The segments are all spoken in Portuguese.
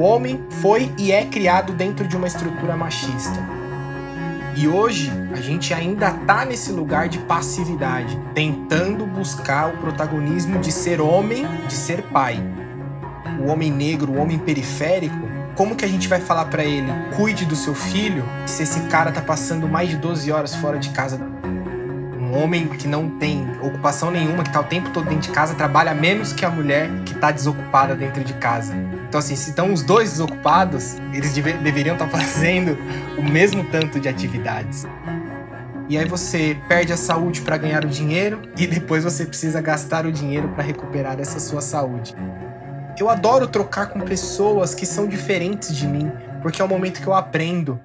O homem foi e é criado dentro de uma estrutura machista. E hoje a gente ainda tá nesse lugar de passividade, tentando buscar o protagonismo de ser homem, de ser pai. O homem negro, o homem periférico, como que a gente vai falar para ele, cuide do seu filho, se esse cara tá passando mais de 12 horas fora de casa? Um homem que não tem ocupação nenhuma, que tá o tempo todo dentro de casa, trabalha menos que a mulher que tá desocupada dentro de casa. Então, assim, se estão os dois desocupados, eles deve deveriam estar tá fazendo o mesmo tanto de atividades. E aí você perde a saúde para ganhar o dinheiro e depois você precisa gastar o dinheiro para recuperar essa sua saúde. Eu adoro trocar com pessoas que são diferentes de mim, porque é o momento que eu aprendo.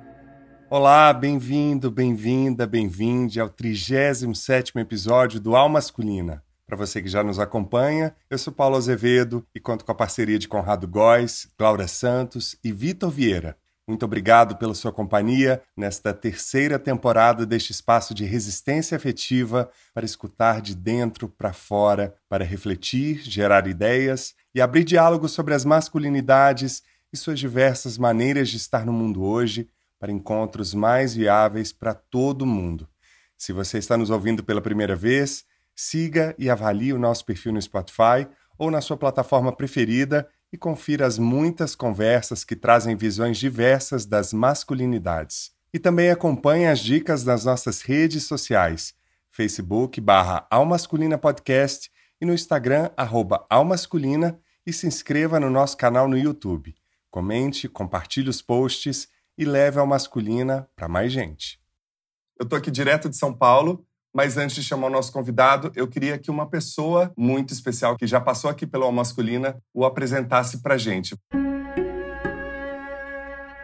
Olá, bem-vindo, bem-vinda, bem-vinde ao 37º episódio do Alma Masculina. Para você que já nos acompanha, eu sou Paulo Azevedo e conto com a parceria de Conrado Góes, Laura Santos e Vitor Vieira. Muito obrigado pela sua companhia nesta terceira temporada deste espaço de resistência afetiva para escutar de dentro para fora, para refletir, gerar ideias e abrir diálogo sobre as masculinidades e suas diversas maneiras de estar no mundo hoje para encontros mais viáveis para todo mundo. Se você está nos ouvindo pela primeira vez, siga e avalie o nosso perfil no Spotify ou na sua plataforma preferida e confira as muitas conversas que trazem visões diversas das masculinidades. E também acompanhe as dicas das nossas redes sociais, Facebook barra Almasculina Podcast e no Instagram, arroba Almasculina e se inscreva no nosso canal no YouTube. Comente, compartilhe os posts e leve a masculina para mais gente. Eu estou aqui direto de São Paulo, mas antes de chamar o nosso convidado, eu queria que uma pessoa muito especial que já passou aqui pela Masculina o apresentasse para gente.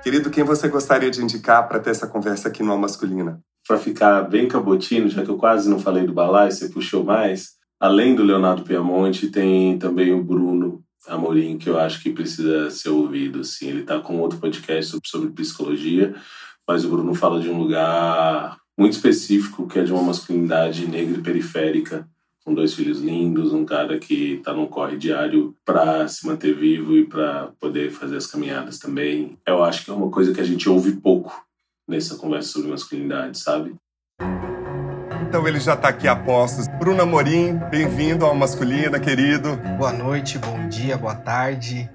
Querido, quem você gostaria de indicar para ter essa conversa aqui no Masculina? Para ficar bem cabotino, já que eu quase não falei do Balai, você puxou mais. Além do Leonardo Piamonte, tem também o Bruno Amorim, que eu acho que precisa ser ouvido. Assim. Ele está com outro podcast sobre psicologia, mas o Bruno fala de um lugar muito específico, que é de uma masculinidade negra e periférica, com dois filhos lindos, um cara que está num corre diário para se manter vivo e para poder fazer as caminhadas também. Eu acho que é uma coisa que a gente ouve pouco nessa conversa sobre masculinidade, sabe? Então ele já está aqui a postos. Bruno Amorim, bem-vindo ao Masculina, querido. Boa noite, bom dia, boa tarde.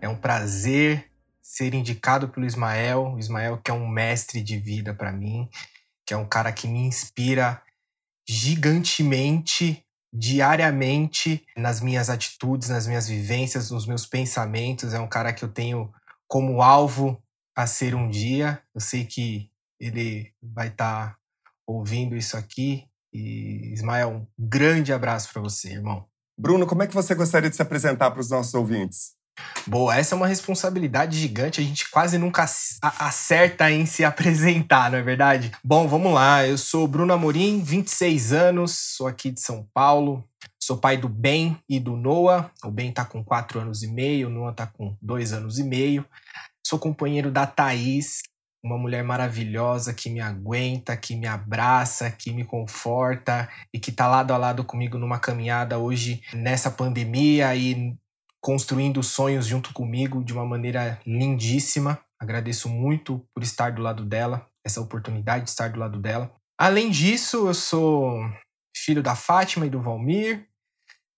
É um prazer ser indicado pelo Ismael. O Ismael que é um mestre de vida para mim, que é um cara que me inspira gigantemente diariamente nas minhas atitudes, nas minhas vivências, nos meus pensamentos. É um cara que eu tenho como alvo a ser um dia. Eu sei que ele vai estar tá ouvindo isso aqui. E Ismael, um grande abraço para você, irmão. Bruno, como é que você gostaria de se apresentar para os nossos ouvintes? Boa, essa é uma responsabilidade gigante, a gente quase nunca acerta em se apresentar, não é verdade? Bom, vamos lá, eu sou Bruno Amorim, 26 anos, sou aqui de São Paulo, sou pai do Ben e do Noah, o Ben tá com 4 anos e meio, o Noah tá com 2 anos e meio, sou companheiro da Thaís, uma mulher maravilhosa que me aguenta, que me abraça, que me conforta e que está lado a lado comigo numa caminhada hoje nessa pandemia e construindo sonhos junto comigo de uma maneira lindíssima. Agradeço muito por estar do lado dela, essa oportunidade de estar do lado dela. Além disso, eu sou filho da Fátima e do Valmir,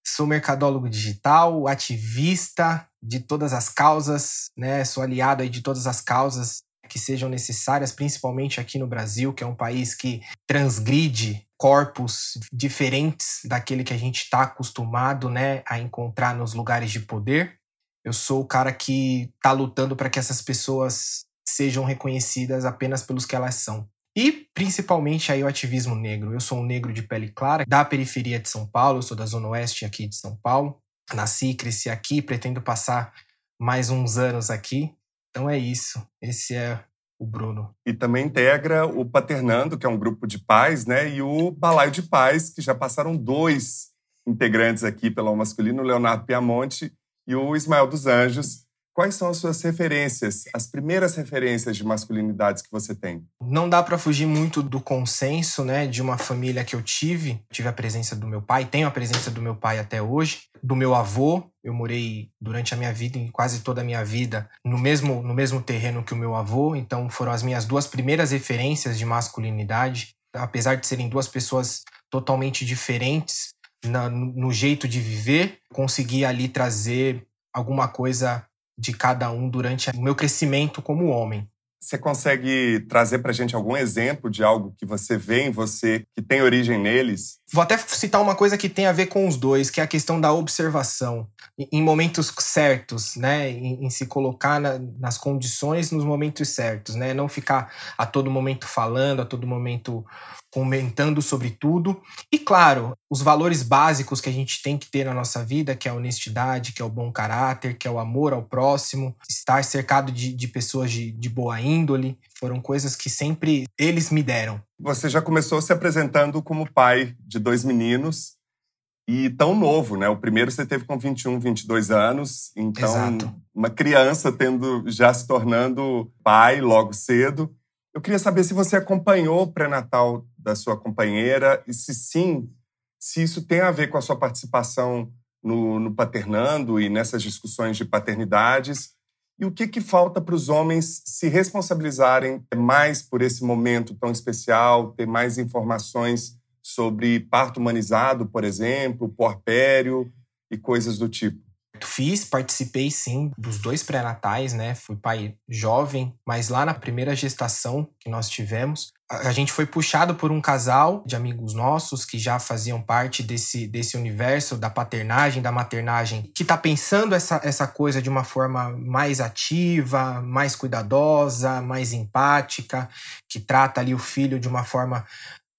sou mercadólogo digital, ativista de todas as causas, né? Sou aliado de todas as causas que sejam necessárias, principalmente aqui no Brasil, que é um país que transgride corpos diferentes daquele que a gente está acostumado né, a encontrar nos lugares de poder. Eu sou o cara que está lutando para que essas pessoas sejam reconhecidas apenas pelos que elas são. E principalmente aí o ativismo negro. Eu sou um negro de pele clara, da periferia de São Paulo, eu sou da zona oeste aqui de São Paulo. Nasci e cresci aqui, pretendo passar mais uns anos aqui. Então é isso. Esse é o Bruno. E também integra o Paternando, que é um grupo de pais, né? E o Balaio de Pais, que já passaram dois integrantes aqui pelo masculino, o Leonardo Piamonte e o Ismael dos Anjos, quais são as suas referências, as primeiras referências de masculinidades que você tem? Não dá para fugir muito do consenso, né, de uma família que eu tive. Tive a presença do meu pai, tenho a presença do meu pai até hoje, do meu avô. Eu morei durante a minha vida, em quase toda a minha vida, no mesmo no mesmo terreno que o meu avô, então foram as minhas duas primeiras referências de masculinidade, apesar de serem duas pessoas totalmente diferentes na, no jeito de viver, consegui ali trazer alguma coisa de cada um durante o meu crescimento como homem. Você consegue trazer para a gente algum exemplo de algo que você vê em você que tem origem neles? Vou até citar uma coisa que tem a ver com os dois, que é a questão da observação. Em momentos certos, né? Em, em se colocar na, nas condições nos momentos certos, né? Não ficar a todo momento falando, a todo momento comentando sobre tudo. E claro, os valores básicos que a gente tem que ter na nossa vida, que é a honestidade, que é o bom caráter, que é o amor ao próximo, estar cercado de, de pessoas de, de boa índole, foram coisas que sempre eles me deram. Você já começou se apresentando como pai de dois meninos e tão novo, né? O primeiro você teve com 21, 22 anos, então Exato. uma criança tendo já se tornando pai logo cedo. Eu queria saber se você acompanhou o pré-natal da sua companheira e se sim, se isso tem a ver com a sua participação no, no paternando e nessas discussões de paternidades. E o que, que falta para os homens se responsabilizarem mais por esse momento tão especial, ter mais informações sobre parto humanizado, por exemplo, porpério e coisas do tipo? Fiz, participei sim dos dois pré-natais, né? Fui pai jovem, mas lá na primeira gestação que nós tivemos, a gente foi puxado por um casal de amigos nossos que já faziam parte desse, desse universo da paternagem, da maternagem, que está pensando essa, essa coisa de uma forma mais ativa, mais cuidadosa, mais empática, que trata ali o filho de uma forma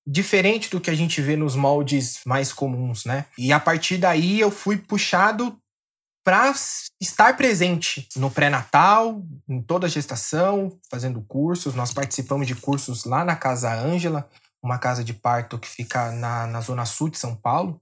diferente do que a gente vê nos moldes mais comuns, né? E a partir daí eu fui puxado para estar presente no pré-natal, em toda a gestação, fazendo cursos. Nós participamos de cursos lá na Casa Ângela, uma casa de parto que fica na, na zona sul de São Paulo.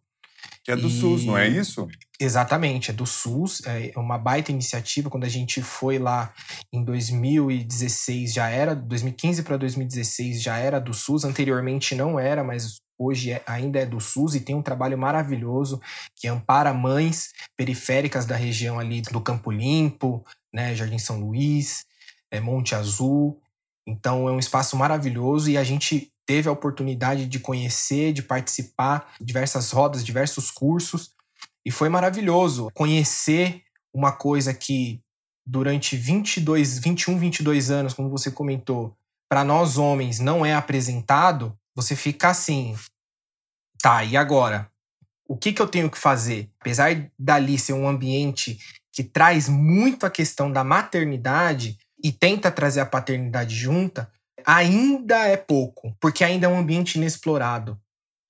Que é do e... SUS, não é isso? Exatamente, é do SUS. É uma baita iniciativa. Quando a gente foi lá em 2016, já era, 2015 para 2016 já era do SUS. Anteriormente não era, mas hoje é, ainda é do SUS e tem um trabalho maravilhoso que ampara mães periféricas da região ali do Campo Limpo, né, Jardim São Luís, é, Monte Azul. Então é um espaço maravilhoso e a gente teve a oportunidade de conhecer, de participar de diversas rodas, diversos cursos e foi maravilhoso conhecer uma coisa que durante 22, 21, 22 anos, como você comentou, para nós homens não é apresentado, você fica assim, tá, e agora? O que, que eu tenho que fazer? Apesar dali ser um ambiente que traz muito a questão da maternidade e tenta trazer a paternidade junta, ainda é pouco, porque ainda é um ambiente inexplorado.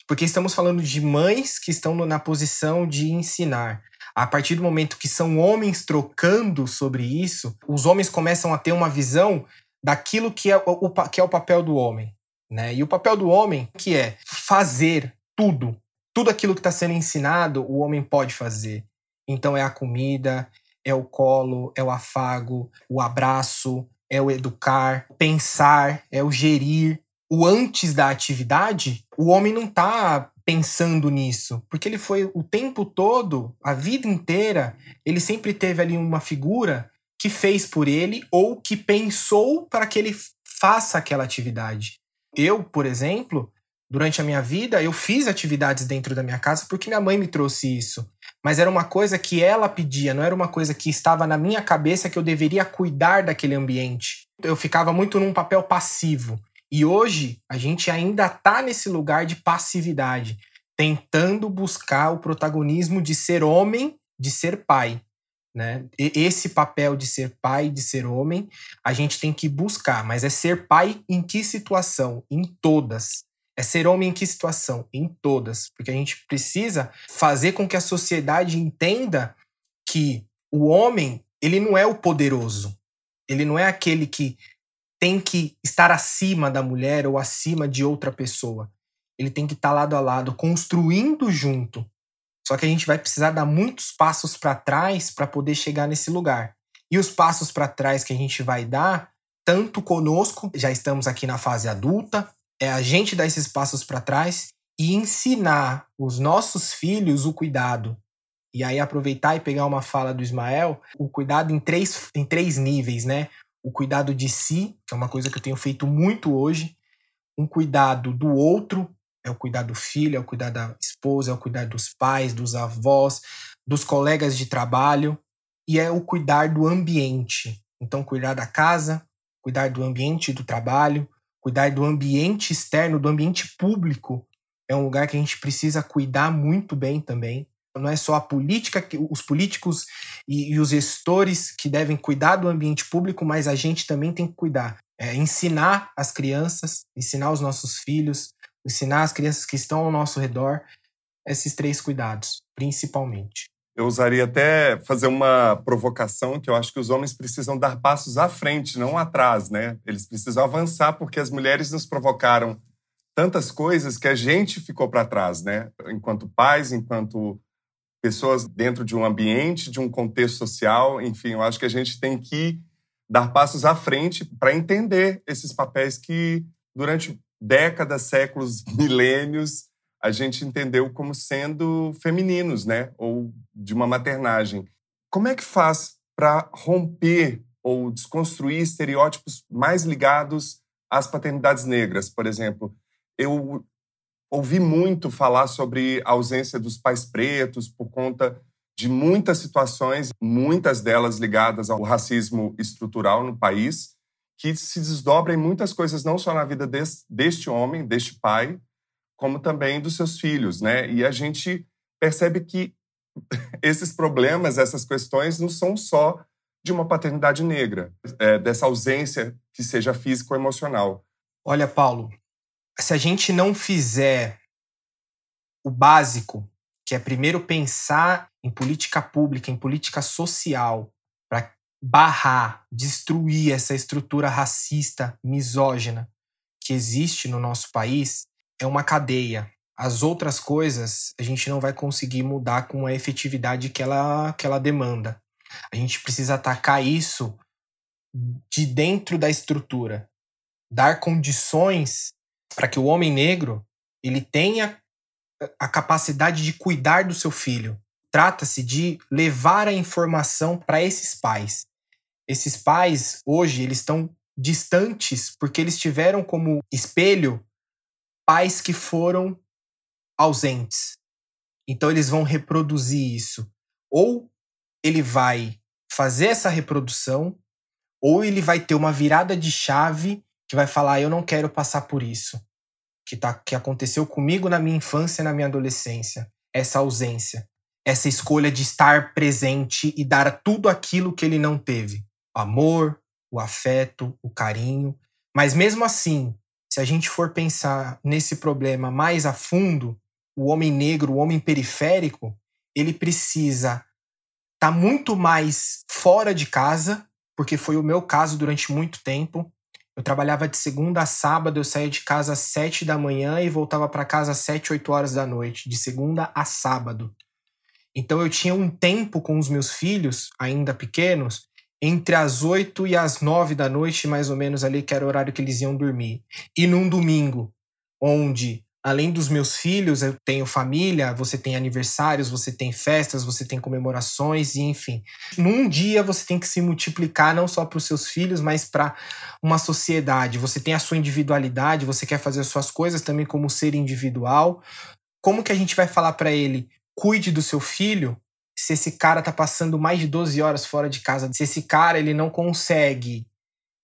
Porque estamos falando de mães que estão na posição de ensinar. A partir do momento que são homens trocando sobre isso, os homens começam a ter uma visão daquilo que é o, que é o papel do homem. Né? E o papel do homem, que é fazer tudo, tudo aquilo que está sendo ensinado, o homem pode fazer. Então é a comida, é o colo, é o afago, o abraço, é o educar, pensar, é o gerir. O antes da atividade, o homem não está pensando nisso, porque ele foi o tempo todo, a vida inteira, ele sempre teve ali uma figura que fez por ele ou que pensou para que ele faça aquela atividade. Eu, por exemplo, durante a minha vida, eu fiz atividades dentro da minha casa porque minha mãe me trouxe isso. Mas era uma coisa que ela pedia, não era uma coisa que estava na minha cabeça que eu deveria cuidar daquele ambiente. Eu ficava muito num papel passivo. E hoje a gente ainda está nesse lugar de passividade, tentando buscar o protagonismo de ser homem, de ser pai. Né? Esse papel de ser pai, de ser homem, a gente tem que buscar, mas é ser pai em que situação? Em todas. É ser homem em que situação? Em todas. Porque a gente precisa fazer com que a sociedade entenda que o homem, ele não é o poderoso. Ele não é aquele que tem que estar acima da mulher ou acima de outra pessoa. Ele tem que estar lado a lado, construindo junto. Só que a gente vai precisar dar muitos passos para trás para poder chegar nesse lugar. E os passos para trás que a gente vai dar, tanto conosco, já estamos aqui na fase adulta, é a gente dar esses passos para trás e ensinar os nossos filhos o cuidado. E aí aproveitar e pegar uma fala do Ismael, o cuidado em três, em três níveis, né? O cuidado de si, que é uma coisa que eu tenho feito muito hoje, um cuidado do outro, é o cuidar do filho, é o cuidar da esposa, é o cuidar dos pais, dos avós, dos colegas de trabalho, e é o cuidar do ambiente. Então, cuidar da casa, cuidar do ambiente do trabalho, cuidar do ambiente externo, do ambiente público, é um lugar que a gente precisa cuidar muito bem também. Não é só a política, os políticos e, e os gestores que devem cuidar do ambiente público, mas a gente também tem que cuidar. É, ensinar as crianças, ensinar os nossos filhos, ensinar as crianças que estão ao nosso redor esses três cuidados, principalmente. Eu usaria até fazer uma provocação que eu acho que os homens precisam dar passos à frente, não atrás, né? Eles precisam avançar porque as mulheres nos provocaram tantas coisas que a gente ficou para trás, né? Enquanto pais, enquanto pessoas dentro de um ambiente, de um contexto social, enfim, eu acho que a gente tem que dar passos à frente para entender esses papéis que durante décadas, séculos, milênios, a gente entendeu como sendo femininos, né? Ou de uma maternagem. Como é que faz para romper ou desconstruir estereótipos mais ligados às paternidades negras? Por exemplo, eu ouvi muito falar sobre a ausência dos pais pretos por conta de muitas situações, muitas delas ligadas ao racismo estrutural no país, que se desdobra em muitas coisas, não só na vida desse, deste homem, deste pai, como também dos seus filhos, né? E a gente percebe que esses problemas, essas questões, não são só de uma paternidade negra, é, dessa ausência que seja física ou emocional. Olha, Paulo, se a gente não fizer o básico, que é primeiro pensar em política pública, em política social, para barrar, destruir essa estrutura racista, misógina que existe no nosso país, é uma cadeia. As outras coisas a gente não vai conseguir mudar com a efetividade que ela, que ela demanda. A gente precisa atacar isso de dentro da estrutura, dar condições para que o homem negro ele tenha a capacidade de cuidar do seu filho. Trata-se de levar a informação para esses pais esses pais hoje eles estão distantes porque eles tiveram como espelho pais que foram ausentes. Então eles vão reproduzir isso. Ou ele vai fazer essa reprodução, ou ele vai ter uma virada de chave que vai falar: eu não quero passar por isso que, tá, que aconteceu comigo na minha infância na minha adolescência. Essa ausência, essa escolha de estar presente e dar tudo aquilo que ele não teve amor, o afeto, o carinho. Mas mesmo assim, se a gente for pensar nesse problema mais a fundo, o homem negro, o homem periférico, ele precisa estar tá muito mais fora de casa, porque foi o meu caso durante muito tempo. Eu trabalhava de segunda a sábado, eu saía de casa às sete da manhã e voltava para casa às sete, oito horas da noite, de segunda a sábado. Então eu tinha um tempo com os meus filhos, ainda pequenos, entre as 8 e as 9 da noite, mais ou menos ali, que era o horário que eles iam dormir. E num domingo, onde, além dos meus filhos, eu tenho família, você tem aniversários, você tem festas, você tem comemorações, enfim. Num dia você tem que se multiplicar não só para os seus filhos, mas para uma sociedade. Você tem a sua individualidade, você quer fazer as suas coisas também como ser individual. Como que a gente vai falar para ele? Cuide do seu filho, se esse cara tá passando mais de 12 horas fora de casa, se esse cara ele não consegue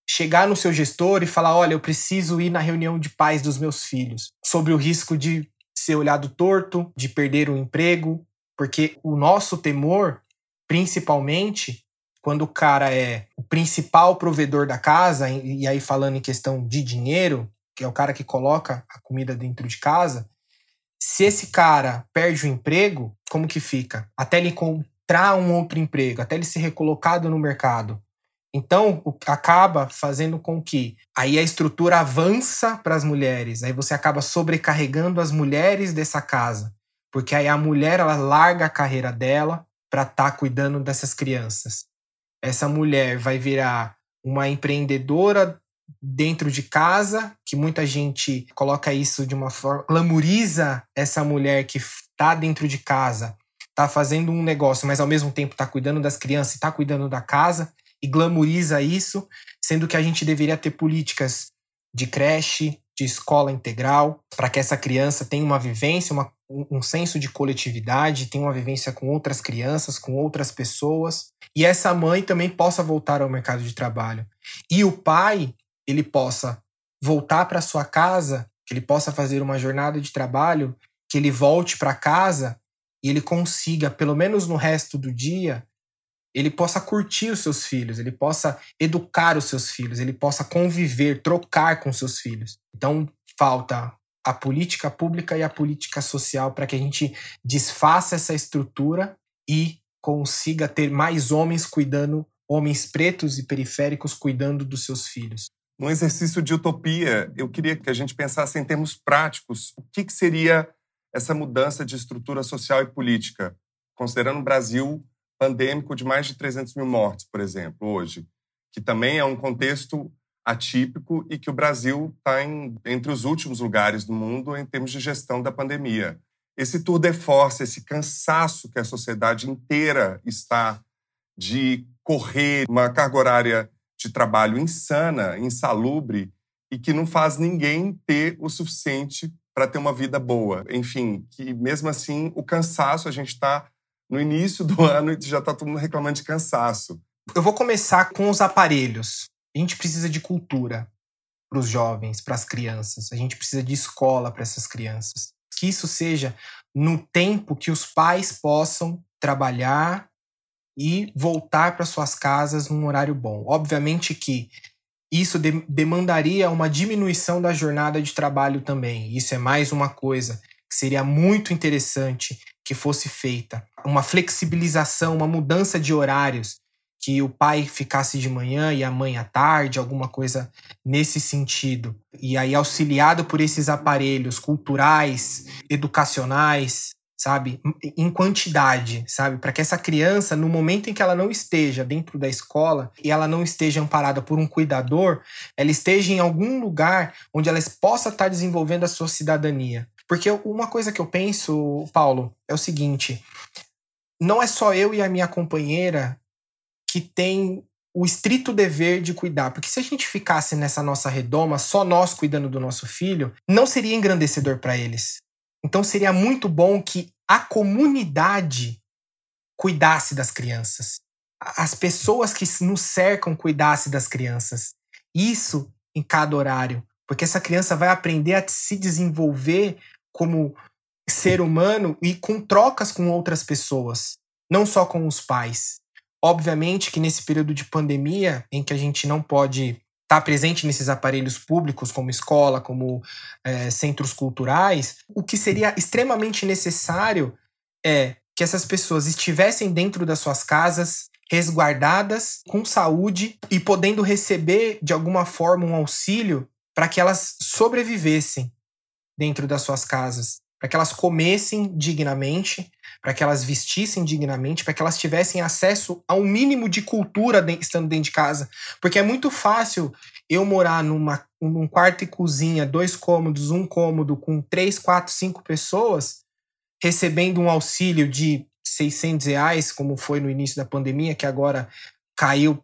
chegar no seu gestor e falar, olha, eu preciso ir na reunião de pais dos meus filhos, sobre o risco de ser olhado torto, de perder o emprego, porque o nosso temor, principalmente quando o cara é o principal provedor da casa, e aí falando em questão de dinheiro, que é o cara que coloca a comida dentro de casa, se esse cara perde o emprego, como que fica? Até ele encontrar um outro emprego, até ele ser recolocado no mercado. Então, acaba fazendo com que aí a estrutura avança para as mulheres, aí você acaba sobrecarregando as mulheres dessa casa, porque aí a mulher ela larga a carreira dela para estar tá cuidando dessas crianças. essa mulher vai virar uma empreendedora dentro de casa, que muita gente coloca isso de uma forma, glamoriza essa mulher que está dentro de casa, está fazendo um negócio, mas ao mesmo tempo está cuidando das crianças, está cuidando da casa e glamoriza isso, sendo que a gente deveria ter políticas de creche, de escola integral, para que essa criança tenha uma vivência, uma, um senso de coletividade, tenha uma vivência com outras crianças, com outras pessoas, e essa mãe também possa voltar ao mercado de trabalho. E o pai, ele possa voltar para sua casa, que ele possa fazer uma jornada de trabalho, que ele volte para casa e ele consiga, pelo menos no resto do dia, ele possa curtir os seus filhos, ele possa educar os seus filhos, ele possa conviver, trocar com seus filhos. Então, falta a política pública e a política social para que a gente desfaça essa estrutura e consiga ter mais homens cuidando, homens pretos e periféricos cuidando dos seus filhos. Um exercício de utopia, eu queria que a gente pensasse em termos práticos. O que, que seria essa mudança de estrutura social e política, considerando o Brasil pandêmico de mais de 300 mil mortes, por exemplo, hoje, que também é um contexto atípico e que o Brasil está entre os últimos lugares do mundo em termos de gestão da pandemia. Esse tour de force, esse cansaço que a sociedade inteira está de correr uma carga horária de trabalho insana, insalubre e que não faz ninguém ter o suficiente para ter uma vida boa. Enfim, que mesmo assim o cansaço a gente está no início do ano e já está todo mundo reclamando de cansaço. Eu vou começar com os aparelhos. A gente precisa de cultura para os jovens, para as crianças. A gente precisa de escola para essas crianças. Que isso seja no tempo que os pais possam trabalhar e voltar para suas casas num horário bom. Obviamente que isso de demandaria uma diminuição da jornada de trabalho também. Isso é mais uma coisa que seria muito interessante que fosse feita. Uma flexibilização, uma mudança de horários, que o pai ficasse de manhã e a mãe à tarde, alguma coisa nesse sentido. E aí, auxiliado por esses aparelhos culturais, educacionais, sabe, em quantidade, sabe, para que essa criança, no momento em que ela não esteja dentro da escola e ela não esteja amparada por um cuidador, ela esteja em algum lugar onde ela possa estar desenvolvendo a sua cidadania. Porque uma coisa que eu penso, Paulo, é o seguinte: não é só eu e a minha companheira que tem o estrito dever de cuidar. Porque se a gente ficasse nessa nossa redoma, só nós cuidando do nosso filho, não seria engrandecedor para eles. Então seria muito bom que a comunidade cuidasse das crianças. As pessoas que nos cercam cuidassem das crianças. Isso em cada horário. Porque essa criança vai aprender a se desenvolver como ser humano e com trocas com outras pessoas, não só com os pais. Obviamente que nesse período de pandemia, em que a gente não pode estar tá presente nesses aparelhos públicos, como escola, como é, centros culturais, o que seria extremamente necessário é que essas pessoas estivessem dentro das suas casas, resguardadas, com saúde e podendo receber de alguma forma um auxílio para que elas sobrevivessem dentro das suas casas, para que elas comessem dignamente, para que elas vestissem dignamente, para que elas tivessem acesso a um mínimo de cultura estando dentro de casa. Porque é muito fácil eu morar numa, num quarto e cozinha, dois cômodos, um cômodo, com três, quatro, cinco pessoas, recebendo um auxílio de 600 reais, como foi no início da pandemia, que agora caiu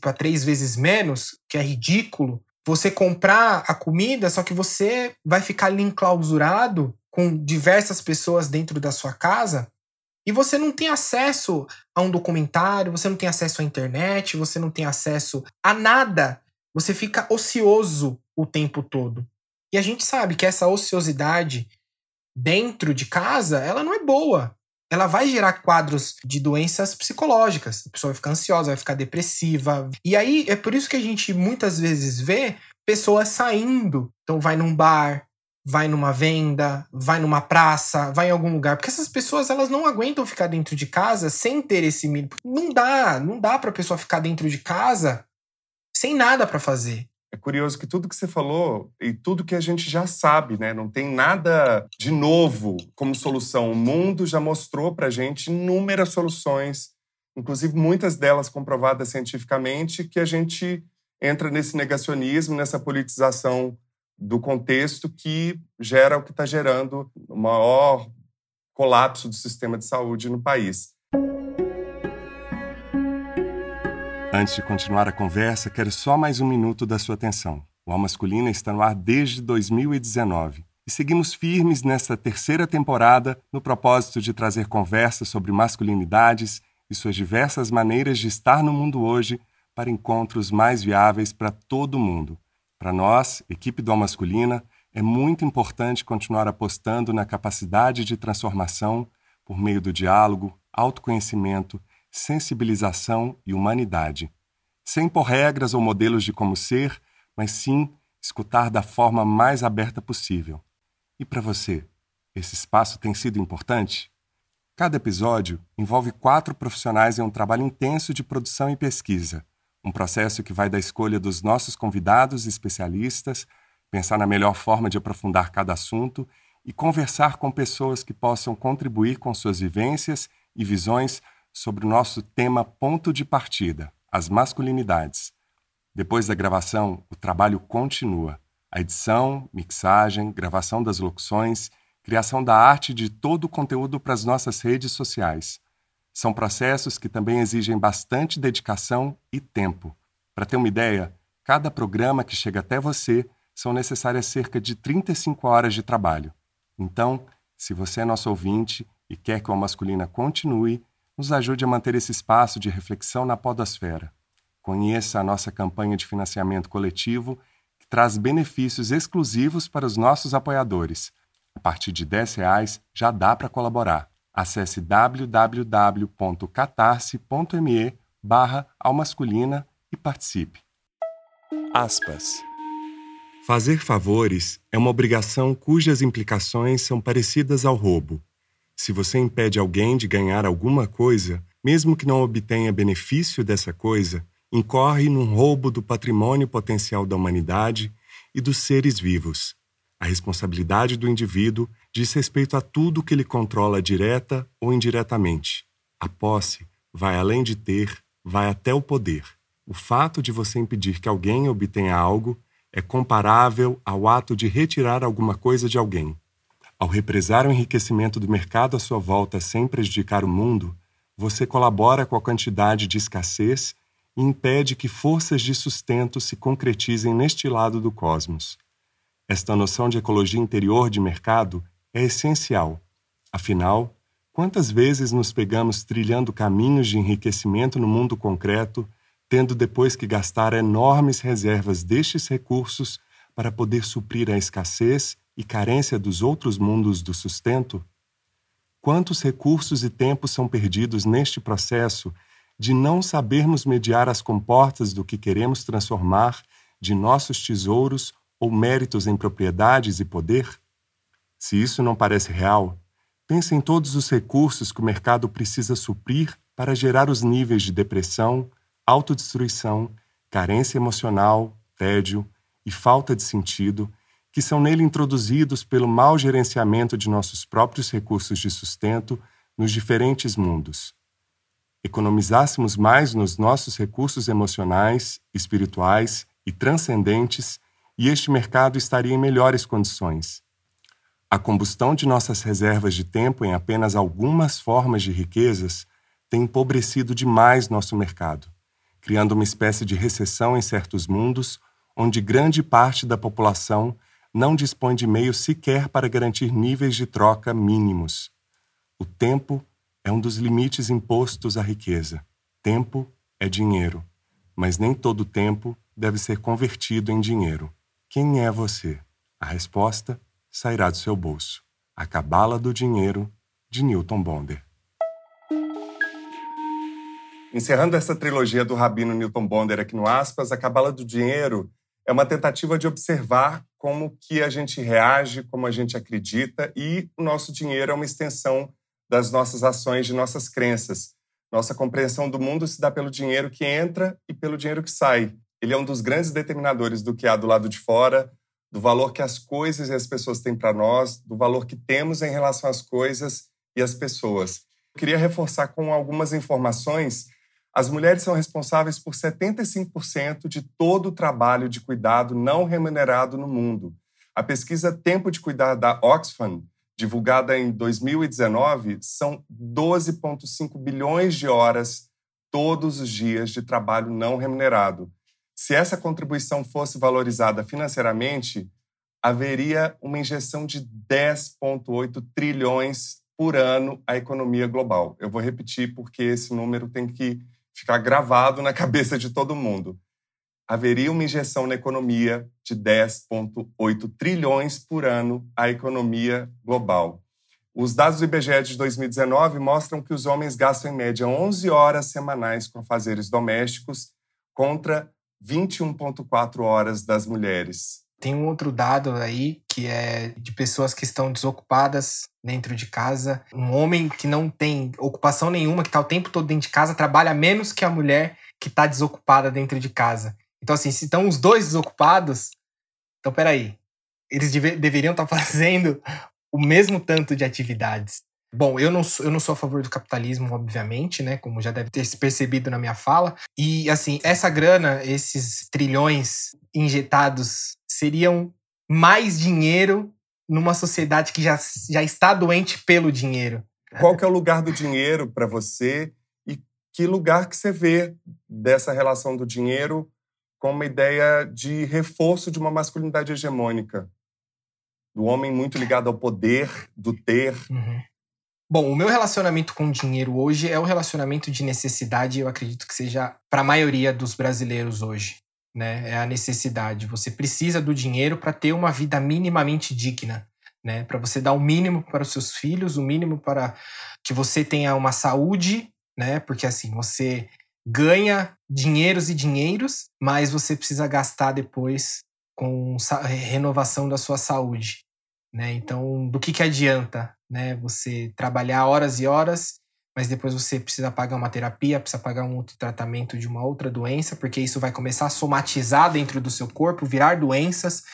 para três vezes menos, que é ridículo você comprar a comida, só que você vai ficar ali enclausurado com diversas pessoas dentro da sua casa e você não tem acesso a um documentário, você não tem acesso à internet, você não tem acesso a nada. Você fica ocioso o tempo todo. E a gente sabe que essa ociosidade dentro de casa, ela não é boa. Ela vai gerar quadros de doenças psicológicas. A pessoa vai ficar ansiosa, vai ficar depressiva. E aí é por isso que a gente muitas vezes vê pessoas saindo. Então vai num bar, vai numa venda, vai numa praça, vai em algum lugar, porque essas pessoas elas não aguentam ficar dentro de casa sem ter esse mínimo. Não dá, não dá para a pessoa ficar dentro de casa sem nada para fazer. É curioso que tudo que você falou e tudo que a gente já sabe, né? Não tem nada de novo como solução. O mundo já mostrou para gente inúmeras soluções inclusive muitas delas comprovadas cientificamente, que a gente entra nesse negacionismo, nessa politização do contexto que gera o que está gerando o maior colapso do sistema de saúde no país. Antes de continuar a conversa, quero só mais um minuto da sua atenção. O Al Masculina está no ar desde 2019 e seguimos firmes nesta terceira temporada no propósito de trazer conversas sobre masculinidades e suas diversas maneiras de estar no mundo hoje para encontros mais viáveis para todo mundo. Para nós, equipe do Masculina, é muito importante continuar apostando na capacidade de transformação por meio do diálogo, autoconhecimento, sensibilização e humanidade. Sem impor regras ou modelos de como ser, mas sim escutar da forma mais aberta possível. E para você, esse espaço tem sido importante? Cada episódio envolve quatro profissionais em um trabalho intenso de produção e pesquisa, um processo que vai da escolha dos nossos convidados e especialistas, pensar na melhor forma de aprofundar cada assunto e conversar com pessoas que possam contribuir com suas vivências e visões sobre o nosso tema ponto de partida, as masculinidades. Depois da gravação, o trabalho continua. A edição, mixagem, gravação das locuções, criação da arte de todo o conteúdo para as nossas redes sociais. São processos que também exigem bastante dedicação e tempo. Para ter uma ideia, cada programa que chega até você são necessárias cerca de 35 horas de trabalho. Então, se você é nosso ouvinte e quer que o Masculina continue, nos ajude a manter esse espaço de reflexão na podosfera. Conheça a nossa campanha de financiamento coletivo, que traz benefícios exclusivos para os nossos apoiadores. A partir de R$ reais já dá para colaborar. Acesse www.catarse.me barra almasculina e participe. Aspas. Fazer favores é uma obrigação cujas implicações são parecidas ao roubo. Se você impede alguém de ganhar alguma coisa, mesmo que não obtenha benefício dessa coisa, incorre num roubo do patrimônio potencial da humanidade e dos seres vivos. A responsabilidade do indivíduo diz respeito a tudo que ele controla direta ou indiretamente. A posse vai além de ter, vai até o poder. O fato de você impedir que alguém obtenha algo é comparável ao ato de retirar alguma coisa de alguém. Ao represar o enriquecimento do mercado à sua volta sem prejudicar o mundo, você colabora com a quantidade de escassez e impede que forças de sustento se concretizem neste lado do cosmos. Esta noção de ecologia interior de mercado é essencial. Afinal, quantas vezes nos pegamos trilhando caminhos de enriquecimento no mundo concreto, tendo depois que gastar enormes reservas destes recursos para poder suprir a escassez e carência dos outros mundos do sustento? Quantos recursos e tempos são perdidos neste processo de não sabermos mediar as comportas do que queremos transformar de nossos tesouros ou méritos em propriedades e poder? Se isso não parece real, pense em todos os recursos que o mercado precisa suprir para gerar os níveis de depressão, autodestruição, carência emocional, tédio e falta de sentido que são nele introduzidos pelo mau gerenciamento de nossos próprios recursos de sustento nos diferentes mundos. Economizássemos mais nos nossos recursos emocionais, espirituais e transcendentes, e este mercado estaria em melhores condições. A combustão de nossas reservas de tempo em apenas algumas formas de riquezas tem empobrecido demais nosso mercado, criando uma espécie de recessão em certos mundos onde grande parte da população não dispõe de meios sequer para garantir níveis de troca mínimos. O tempo é um dos limites impostos à riqueza. Tempo é dinheiro, mas nem todo tempo deve ser convertido em dinheiro. Quem é você? A resposta sairá do seu bolso. A Cabala do Dinheiro, de Newton Bonder. Encerrando essa trilogia do Rabino Newton Bonder aqui no Aspas, a Cabala do Dinheiro é uma tentativa de observar como que a gente reage, como a gente acredita e o nosso dinheiro é uma extensão das nossas ações, de nossas crenças. Nossa compreensão do mundo se dá pelo dinheiro que entra e pelo dinheiro que sai. Ele é um dos grandes determinadores do que há do lado de fora, do valor que as coisas e as pessoas têm para nós, do valor que temos em relação às coisas e às pessoas. Queria reforçar com algumas informações. As mulheres são responsáveis por 75% de todo o trabalho de cuidado não remunerado no mundo. A pesquisa Tempo de Cuidar da Oxfam, divulgada em 2019, são 12,5 bilhões de horas todos os dias de trabalho não remunerado. Se essa contribuição fosse valorizada financeiramente, haveria uma injeção de 10,8 trilhões por ano à economia global. Eu vou repetir porque esse número tem que ficar gravado na cabeça de todo mundo. Haveria uma injeção na economia de 10,8 trilhões por ano à economia global. Os dados do IBGE de 2019 mostram que os homens gastam em média 11 horas semanais com afazeres domésticos contra 21,4 horas das mulheres. Tem um outro dado aí que é de pessoas que estão desocupadas dentro de casa. Um homem que não tem ocupação nenhuma, que está o tempo todo dentro de casa, trabalha menos que a mulher que está desocupada dentro de casa. Então, assim, se estão os dois desocupados, então peraí. Eles deve, deveriam estar tá fazendo o mesmo tanto de atividades. Bom, eu não, sou, eu não sou a favor do capitalismo, obviamente, né? Como já deve ter se percebido na minha fala. E, assim, essa grana, esses trilhões injetados, seriam mais dinheiro numa sociedade que já, já está doente pelo dinheiro. Qual que é o lugar do dinheiro para você e que lugar que você vê dessa relação do dinheiro com uma ideia de reforço de uma masculinidade hegemônica? Do homem muito ligado ao poder, do ter. Uhum. Bom, o meu relacionamento com o dinheiro hoje é o relacionamento de necessidade, eu acredito que seja para a maioria dos brasileiros hoje. Né? É a necessidade. Você precisa do dinheiro para ter uma vida minimamente digna. Né? Para você dar o mínimo para os seus filhos, o mínimo para que você tenha uma saúde, né? Porque assim, você ganha dinheiros e dinheiros, mas você precisa gastar depois com renovação da sua saúde. Né? Então, do que, que adianta né? Você trabalhar horas e horas, mas depois você precisa pagar uma terapia, precisa pagar um outro tratamento de uma outra doença, porque isso vai começar a somatizar dentro do seu corpo, virar doenças.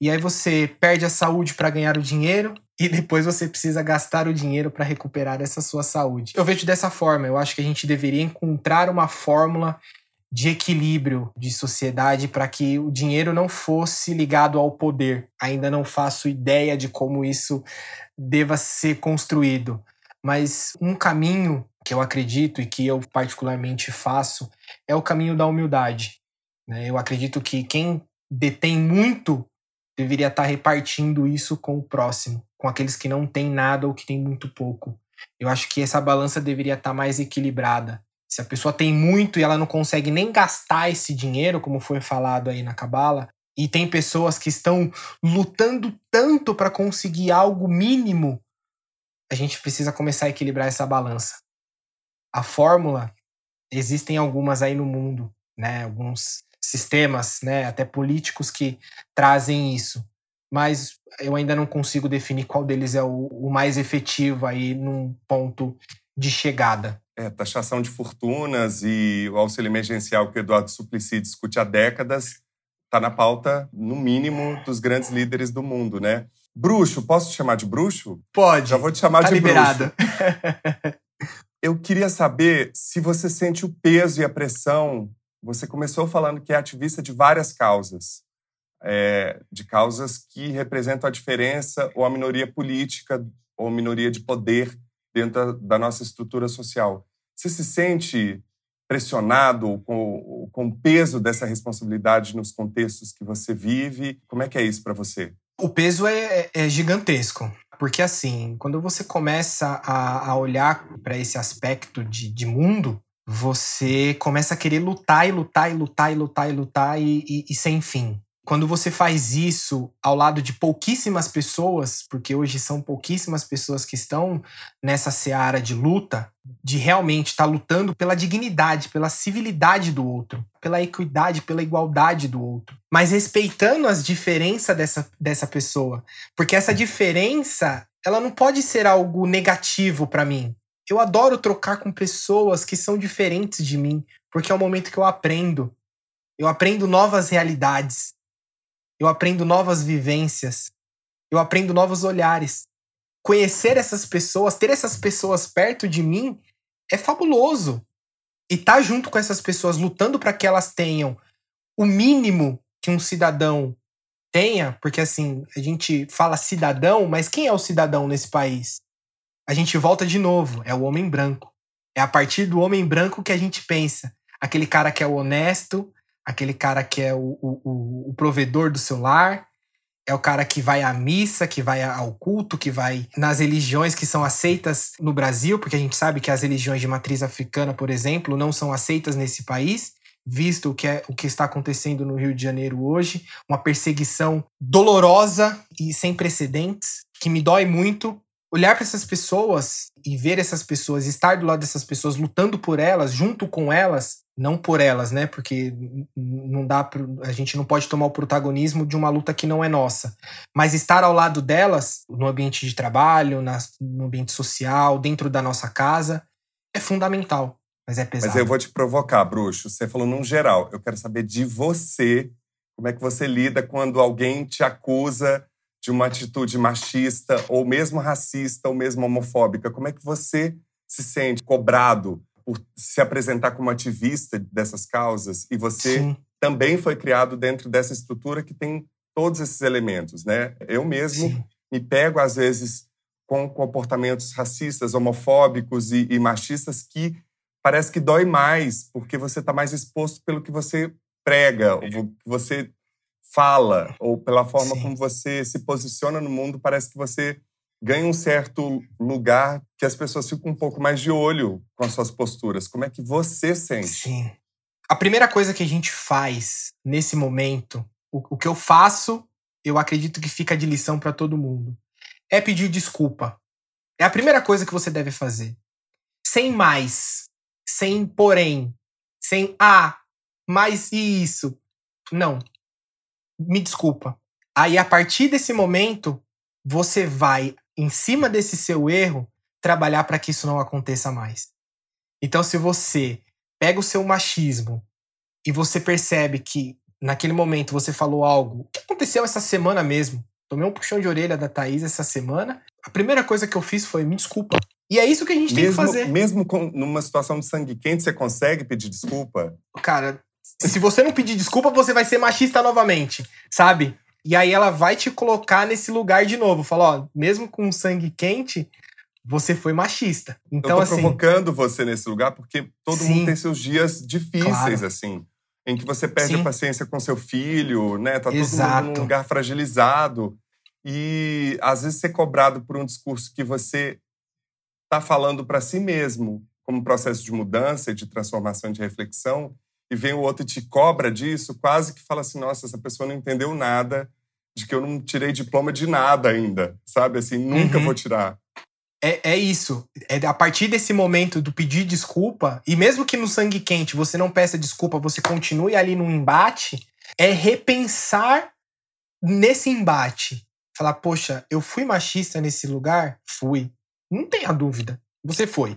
E aí você perde a saúde para ganhar o dinheiro e depois você precisa gastar o dinheiro para recuperar essa sua saúde. Eu vejo dessa forma, eu acho que a gente deveria encontrar uma fórmula de equilíbrio de sociedade para que o dinheiro não fosse ligado ao poder. Ainda não faço ideia de como isso deva ser construído, mas um caminho que eu acredito e que eu particularmente faço é o caminho da humildade. Né? Eu acredito que quem detém muito deveria estar repartindo isso com o próximo, com aqueles que não têm nada ou que têm muito pouco. Eu acho que essa balança deveria estar mais equilibrada. Se a pessoa tem muito e ela não consegue nem gastar esse dinheiro, como foi falado aí na Cabala, e tem pessoas que estão lutando tanto para conseguir algo mínimo, a gente precisa começar a equilibrar essa balança. A fórmula, existem algumas aí no mundo, né? Alguns sistemas, né, até políticos que trazem isso. Mas eu ainda não consigo definir qual deles é o, o mais efetivo aí num ponto de chegada é, taxação de fortunas e o auxílio emergencial que o Eduardo Suplicy discute há décadas está na pauta, no mínimo, dos grandes líderes do mundo, né? Bruxo, posso te chamar de bruxo? Pode. Já vou te chamar tá de liberado. bruxo. Eu queria saber se você sente o peso e a pressão. Você começou falando que é ativista de várias causas, é, de causas que representam a diferença ou a minoria política ou a minoria de poder dentro da nossa estrutura social. Você se sente pressionado com, com o peso dessa responsabilidade nos contextos que você vive? Como é que é isso para você? O peso é, é, é, gigantesco. Porque, assim, quando você começa a, a olhar para esse aspecto de, de mundo, você começa a querer lutar e lutar e lutar e lutar e lutar e, e, e sem fim quando você faz isso ao lado de pouquíssimas pessoas, porque hoje são pouquíssimas pessoas que estão nessa seara de luta, de realmente estar tá lutando pela dignidade, pela civilidade do outro, pela equidade, pela igualdade do outro, mas respeitando as diferenças dessa, dessa pessoa, porque essa diferença ela não pode ser algo negativo para mim. Eu adoro trocar com pessoas que são diferentes de mim, porque é o momento que eu aprendo. Eu aprendo novas realidades eu aprendo novas vivências, eu aprendo novos olhares. conhecer essas pessoas, ter essas pessoas perto de mim é fabuloso. E estar tá junto com essas pessoas, lutando para que elas tenham o mínimo que um cidadão tenha, porque assim, a gente fala cidadão, mas quem é o cidadão nesse país? A gente volta de novo, é o homem branco. É a partir do homem branco que a gente pensa. Aquele cara que é honesto, aquele cara que é o, o, o provedor do seu lar, é o cara que vai à missa, que vai ao culto, que vai nas religiões que são aceitas no Brasil, porque a gente sabe que as religiões de matriz africana, por exemplo, não são aceitas nesse país, visto o que, é, o que está acontecendo no Rio de Janeiro hoje, uma perseguição dolorosa e sem precedentes, que me dói muito. Olhar para essas pessoas e ver essas pessoas, estar do lado dessas pessoas, lutando por elas, junto com elas, não por elas, né? Porque não dá pro, a gente não pode tomar o protagonismo de uma luta que não é nossa, mas estar ao lado delas no ambiente de trabalho, no ambiente social, dentro da nossa casa é fundamental, mas é pesado. Mas eu vou te provocar, bruxo. Você falou num geral. Eu quero saber de você, como é que você lida quando alguém te acusa de uma atitude machista ou mesmo racista ou mesmo homofóbica? Como é que você se sente cobrado por se apresentar como ativista dessas causas e você Sim. também foi criado dentro dessa estrutura que tem todos esses elementos, né? Eu mesmo Sim. me pego às vezes com comportamentos racistas, homofóbicos e, e machistas que parece que dói mais porque você está mais exposto pelo que você prega, ou que você fala, ou pela forma Sim. como você se posiciona no mundo, parece que você ganha um certo lugar que as pessoas ficam um pouco mais de olho com as suas posturas. Como é que você sente? Sim. A primeira coisa que a gente faz nesse momento, o, o que eu faço, eu acredito que fica de lição para todo mundo, é pedir desculpa. É a primeira coisa que você deve fazer. Sem mais, sem porém, sem ah, mas e isso. Não. Me desculpa. Aí a partir desse momento, você vai em cima desse seu erro, trabalhar para que isso não aconteça mais. Então, se você pega o seu machismo e você percebe que naquele momento você falou algo que aconteceu essa semana mesmo, tomei um puxão de orelha da Thaís essa semana, a primeira coisa que eu fiz foi me desculpa. E é isso que a gente mesmo, tem que fazer. Mesmo com, numa situação de sangue quente, você consegue pedir desculpa? Cara, se você não pedir desculpa, você vai ser machista novamente, sabe? E aí ela vai te colocar nesse lugar de novo. Fala, ó, mesmo com sangue quente, você foi machista. Então, Eu tô assim, provocando você nesse lugar porque todo sim, mundo tem seus dias difíceis, claro. assim. Em que você perde sim. a paciência com seu filho, né? Tá Exato. todo mundo num lugar fragilizado. E às vezes ser cobrado por um discurso que você tá falando para si mesmo, como processo de mudança, de transformação, de reflexão, e vem o outro e te cobra disso, quase que fala assim: nossa, essa pessoa não entendeu nada de que eu não tirei diploma de nada ainda, sabe? Assim, nunca uhum. vou tirar. É, é isso. É a partir desse momento do pedir desculpa, e mesmo que no sangue quente você não peça desculpa, você continue ali no embate, é repensar nesse embate. Falar, poxa, eu fui machista nesse lugar? Fui. Não tenha dúvida. Você foi.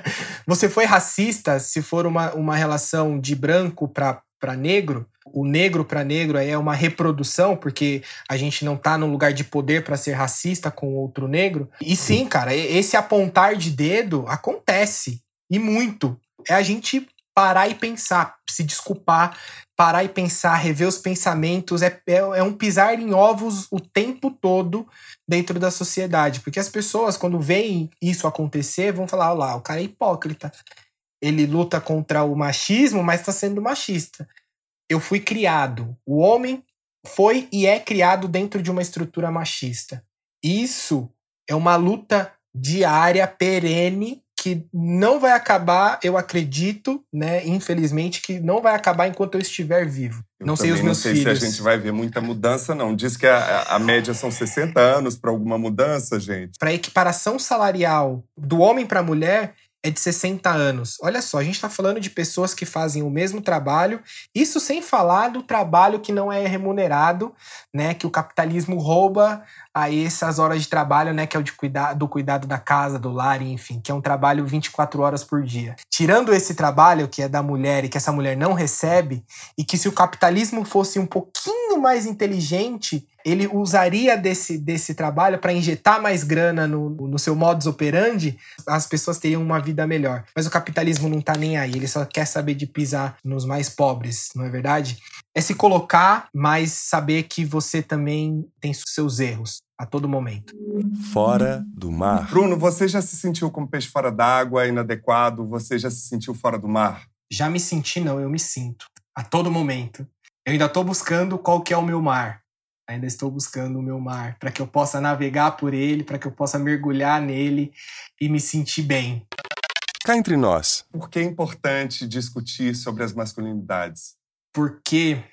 você foi racista se for uma, uma relação de branco para negro? o negro para negro é uma reprodução, porque a gente não tá num lugar de poder para ser racista com outro negro. E sim, cara, esse apontar de dedo acontece e muito. É a gente parar e pensar, se desculpar, parar e pensar, rever os pensamentos, é, é, é, um pisar em ovos o tempo todo dentro da sociedade. Porque as pessoas, quando veem isso acontecer, vão falar: olha lá, o cara é hipócrita. Ele luta contra o machismo, mas está sendo machista eu fui criado. O homem foi e é criado dentro de uma estrutura machista. Isso é uma luta diária, perene, que não vai acabar, eu acredito, né? Infelizmente, que não vai acabar enquanto eu estiver vivo. Eu não sei os meus não sei filhos. se a gente vai ver muita mudança, não. Diz que a, a média são 60 anos para alguma mudança, gente. Para a equiparação salarial do homem para a mulher, é de 60 anos. Olha só, a gente está falando de pessoas que fazem o mesmo trabalho, isso sem falar do trabalho que não é remunerado, né? Que o capitalismo rouba aí essas horas de trabalho, né? Que é o de cuidar, do cuidado da casa, do lar, enfim, que é um trabalho 24 horas por dia. Tirando esse trabalho que é da mulher e que essa mulher não recebe, e que se o capitalismo fosse um pouquinho mais inteligente, ele usaria desse, desse trabalho para injetar mais grana no, no seu modus operandi, as pessoas teriam uma vida melhor. Mas o capitalismo não tá nem aí, ele só quer saber de pisar nos mais pobres, não é verdade? É se colocar, mas saber que você também tem seus erros a todo momento. Fora do mar. Bruno, você já se sentiu como peixe fora d'água, inadequado? Você já se sentiu fora do mar? Já me senti, não, eu me sinto. A todo momento. Eu ainda estou buscando qual que é o meu mar. Ainda estou buscando o meu mar para que eu possa navegar por ele, para que eu possa mergulhar nele e me sentir bem. Cá entre nós. Por que é importante discutir sobre as masculinidades? Porque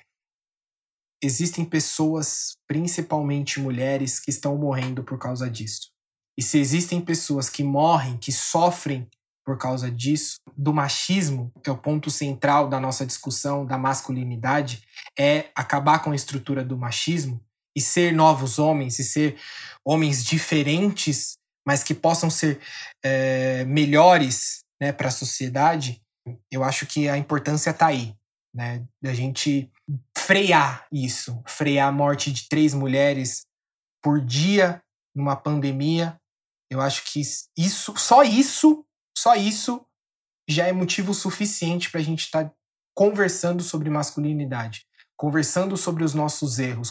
existem pessoas, principalmente mulheres, que estão morrendo por causa disso. E se existem pessoas que morrem, que sofrem por causa disso, do machismo, que é o ponto central da nossa discussão da masculinidade, é acabar com a estrutura do machismo e ser novos homens, e ser homens diferentes, mas que possam ser é, melhores né, para a sociedade, eu acho que a importância está aí, né, da gente frear isso, frear a morte de três mulheres por dia numa pandemia. Eu acho que isso, só isso só isso já é motivo suficiente para a gente estar tá conversando sobre masculinidade, conversando sobre os nossos erros,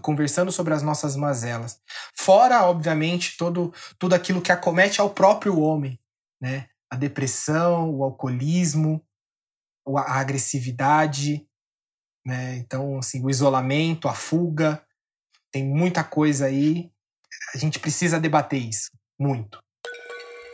conversando sobre as nossas mazelas. Fora, obviamente, todo, tudo aquilo que acomete ao próprio homem, né? A depressão, o alcoolismo, a agressividade, né? Então, assim, o isolamento, a fuga, tem muita coisa aí. A gente precisa debater isso, muito.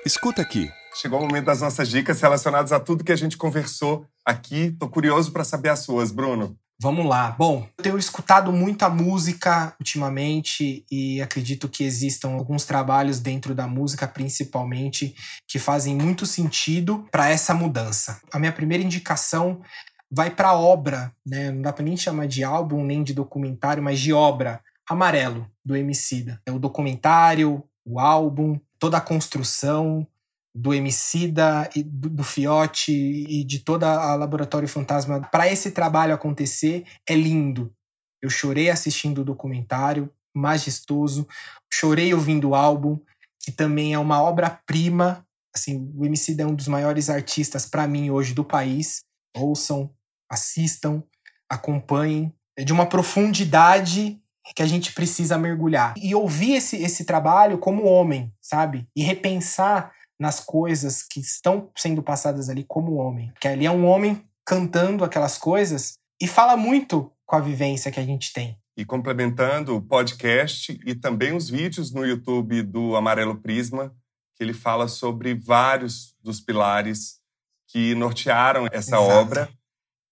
Escuta aqui. Chegou o momento das nossas dicas relacionadas a tudo que a gente conversou aqui. Tô curioso para saber as suas, Bruno. Vamos lá. Bom, eu tenho escutado muita música ultimamente e acredito que existam alguns trabalhos dentro da música, principalmente, que fazem muito sentido para essa mudança. A minha primeira indicação vai para a obra, né? Não dá para nem chamar de álbum nem de documentário, mas de obra. Amarelo do Emicida. É o documentário, o álbum, toda a construção, do Emicida, do, do Fiote e de toda a Laboratório Fantasma para esse trabalho acontecer é lindo. Eu chorei assistindo o documentário, majestoso, chorei ouvindo o álbum, que também é uma obra-prima. Assim, o Emicida é um dos maiores artistas para mim hoje do país. Ouçam, assistam, acompanhem. É de uma profundidade que a gente precisa mergulhar. E ouvir esse, esse trabalho como homem, sabe? E repensar nas coisas que estão sendo passadas ali como homem. Que ali é um homem cantando aquelas coisas e fala muito com a vivência que a gente tem. E complementando o podcast e também os vídeos no YouTube do Amarelo Prisma, que ele fala sobre vários dos pilares que nortearam essa Exato. obra.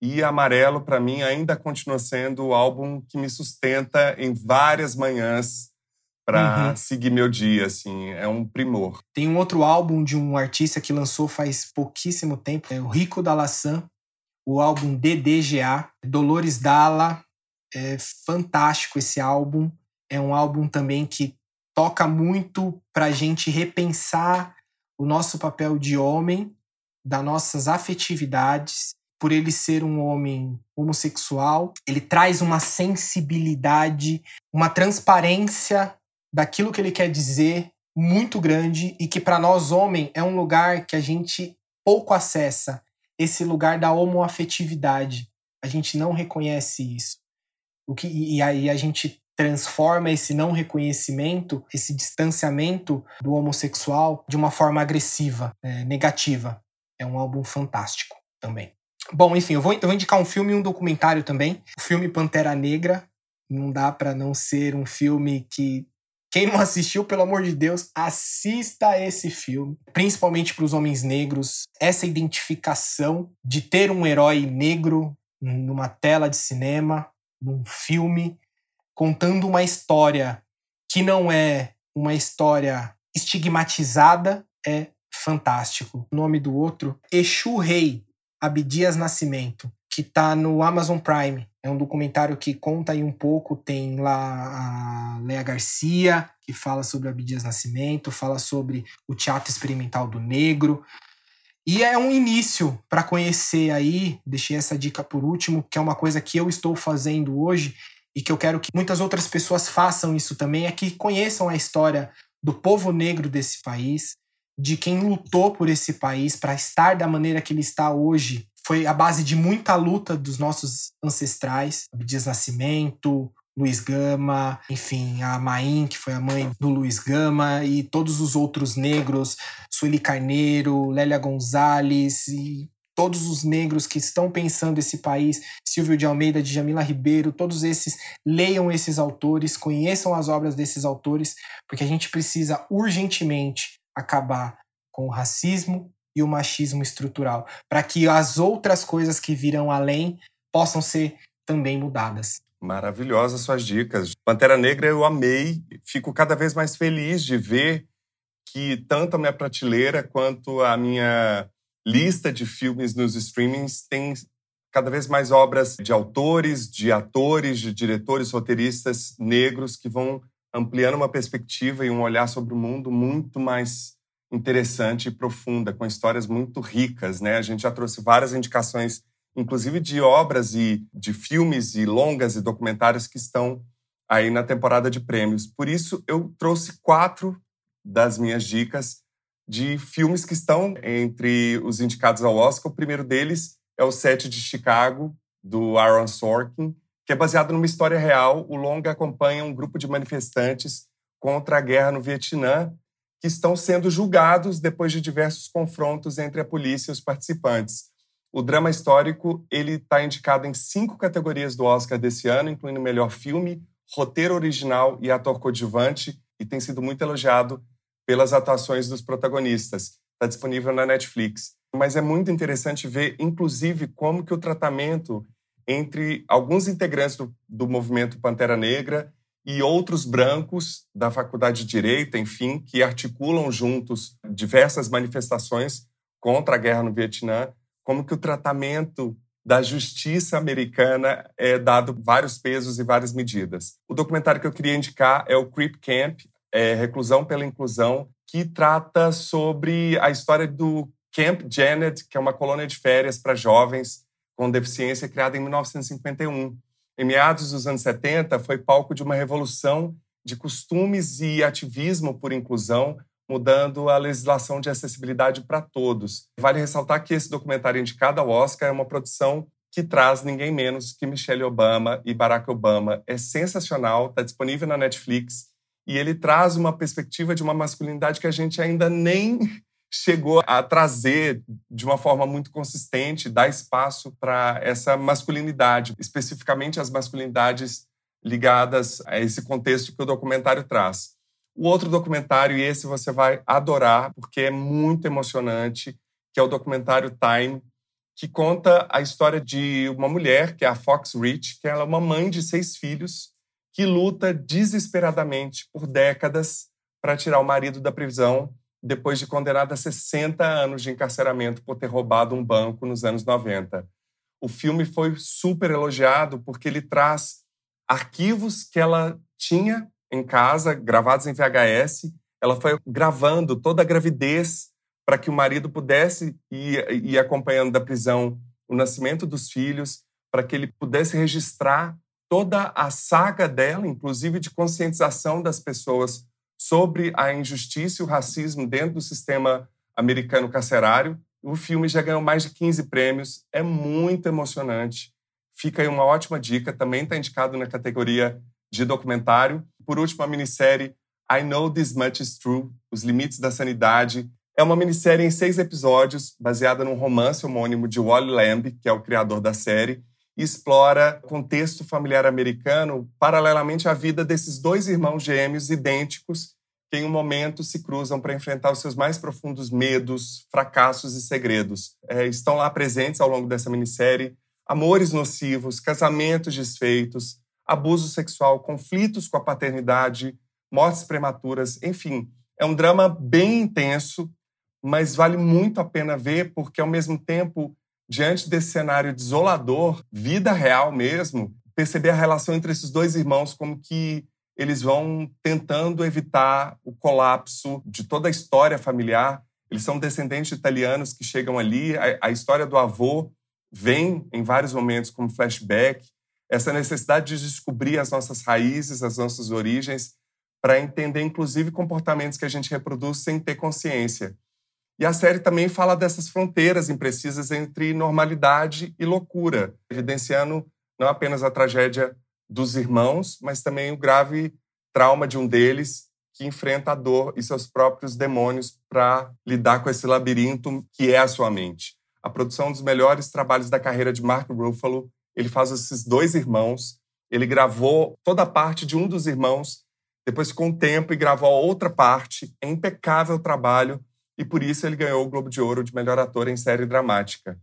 E Amarelo, para mim, ainda continua sendo o álbum que me sustenta em várias manhãs para uhum. seguir meu dia, assim, é um primor. Tem um outro álbum de um artista que lançou faz pouquíssimo tempo, é o Rico da Laçã, o álbum DDGA, Dolores Dalla, é fantástico esse álbum, é um álbum também que toca muito para a gente repensar o nosso papel de homem, das nossas afetividades, por ele ser um homem homossexual, ele traz uma sensibilidade, uma transparência daquilo que ele quer dizer muito grande e que para nós homem é um lugar que a gente pouco acessa, esse lugar da homoafetividade. A gente não reconhece isso. O que e aí a gente transforma esse não reconhecimento, esse distanciamento do homossexual de uma forma agressiva, é, negativa. É um álbum fantástico também. Bom, enfim, eu vou, eu vou indicar um filme e um documentário também. O filme Pantera Negra. Não dá para não ser um filme que quem não assistiu, pelo amor de Deus, assista esse filme, principalmente para os homens negros. Essa identificação de ter um herói negro numa tela de cinema, num filme, contando uma história que não é uma história estigmatizada, é fantástico. O nome do outro, Exu Rei, Abdias Nascimento, que está no Amazon Prime. É um documentário que conta aí um pouco, tem lá a Lea Garcia, que fala sobre Abdias Nascimento, fala sobre o teatro experimental do negro. E é um início para conhecer aí, deixei essa dica por último, que é uma coisa que eu estou fazendo hoje, e que eu quero que muitas outras pessoas façam isso também, é que conheçam a história do povo negro desse país, de quem lutou por esse país para estar da maneira que ele está hoje. Foi a base de muita luta dos nossos ancestrais, Abdias Nascimento, Luiz Gama, enfim, a Maim, que foi a mãe do Luiz Gama, e todos os outros negros, Sueli Carneiro, Lélia Gonzalez e todos os negros que estão pensando esse país, Silvio de Almeida, Djamila Ribeiro, todos esses, leiam esses autores, conheçam as obras desses autores, porque a gente precisa urgentemente acabar com o racismo e o machismo estrutural, para que as outras coisas que virão além possam ser também mudadas. Maravilhosas suas dicas. Pantera Negra eu amei, fico cada vez mais feliz de ver que tanto a minha prateleira quanto a minha lista de filmes nos streamings tem cada vez mais obras de autores, de atores, de diretores, roteiristas negros que vão ampliando uma perspectiva e um olhar sobre o mundo muito mais interessante e profunda, com histórias muito ricas, né? A gente já trouxe várias indicações, inclusive de obras e de filmes e longas e documentários que estão aí na temporada de prêmios. Por isso eu trouxe quatro das minhas dicas de filmes que estão entre os indicados ao Oscar. O primeiro deles é o Sete de Chicago, do Aaron Sorkin, que é baseado numa história real. O longa acompanha um grupo de manifestantes contra a guerra no Vietnã que estão sendo julgados depois de diversos confrontos entre a polícia e os participantes. O drama histórico ele está indicado em cinco categorias do Oscar desse ano, incluindo melhor filme, roteiro original e ator coadjuvante, e tem sido muito elogiado pelas atuações dos protagonistas. Está disponível na Netflix. Mas é muito interessante ver, inclusive, como que o tratamento entre alguns integrantes do, do movimento Pantera Negra e outros brancos da Faculdade de Direito, enfim, que articulam juntos diversas manifestações contra a guerra no Vietnã, como que o tratamento da justiça americana é dado vários pesos e várias medidas. O documentário que eu queria indicar é o Creep Camp, é, Reclusão pela Inclusão, que trata sobre a história do Camp Janet, que é uma colônia de férias para jovens com deficiência criada em 1951. Em meados dos anos 70, foi palco de uma revolução de costumes e ativismo por inclusão, mudando a legislação de acessibilidade para todos. Vale ressaltar que esse documentário indicado ao Oscar é uma produção que traz ninguém menos que Michelle Obama e Barack Obama. É sensacional, está disponível na Netflix e ele traz uma perspectiva de uma masculinidade que a gente ainda nem chegou a trazer de uma forma muito consistente, dar espaço para essa masculinidade, especificamente as masculinidades ligadas a esse contexto que o documentário traz. O outro documentário, e esse você vai adorar, porque é muito emocionante, que é o documentário Time, que conta a história de uma mulher, que é a Fox Rich, que ela é uma mãe de seis filhos, que luta desesperadamente por décadas para tirar o marido da prisão depois de condenada a 60 anos de encarceramento por ter roubado um banco nos anos 90. O filme foi super elogiado porque ele traz arquivos que ela tinha em casa, gravados em VHS. Ela foi gravando toda a gravidez para que o marido pudesse ir, ir acompanhando da prisão o nascimento dos filhos, para que ele pudesse registrar toda a saga dela, inclusive de conscientização das pessoas sobre a injustiça e o racismo dentro do sistema americano carcerário. O filme já ganhou mais de 15 prêmios, é muito emocionante. Fica aí uma ótima dica, também está indicado na categoria de documentário. Por último, a minissérie I Know This Much Is True, Os Limites da Sanidade. É uma minissérie em seis episódios, baseada num romance homônimo de Wally Lamb, que é o criador da série, explora o contexto familiar americano paralelamente à vida desses dois irmãos gêmeos idênticos que em um momento se cruzam para enfrentar os seus mais profundos medos, fracassos e segredos. É, estão lá presentes ao longo dessa minissérie amores nocivos, casamentos desfeitos, abuso sexual, conflitos com a paternidade, mortes prematuras, enfim. É um drama bem intenso, mas vale muito a pena ver porque, ao mesmo tempo, diante desse cenário desolador, vida real mesmo, perceber a relação entre esses dois irmãos, como que eles vão tentando evitar o colapso de toda a história familiar. Eles são descendentes de italianos que chegam ali. A, a história do avô vem em vários momentos como flashback. essa necessidade de descobrir as nossas raízes, as nossas origens, para entender, inclusive, comportamentos que a gente reproduz sem ter consciência. E a série também fala dessas fronteiras imprecisas entre normalidade e loucura, evidenciando não apenas a tragédia dos irmãos, mas também o grave trauma de um deles que enfrenta a dor e seus próprios demônios para lidar com esse labirinto que é a sua mente. A produção dos melhores trabalhos da carreira de Mark Ruffalo, ele faz esses dois irmãos, ele gravou toda a parte de um dos irmãos, depois ficou um tempo e gravou a outra parte, é impecável trabalho, e por isso ele ganhou o Globo de Ouro de melhor ator em série dramática.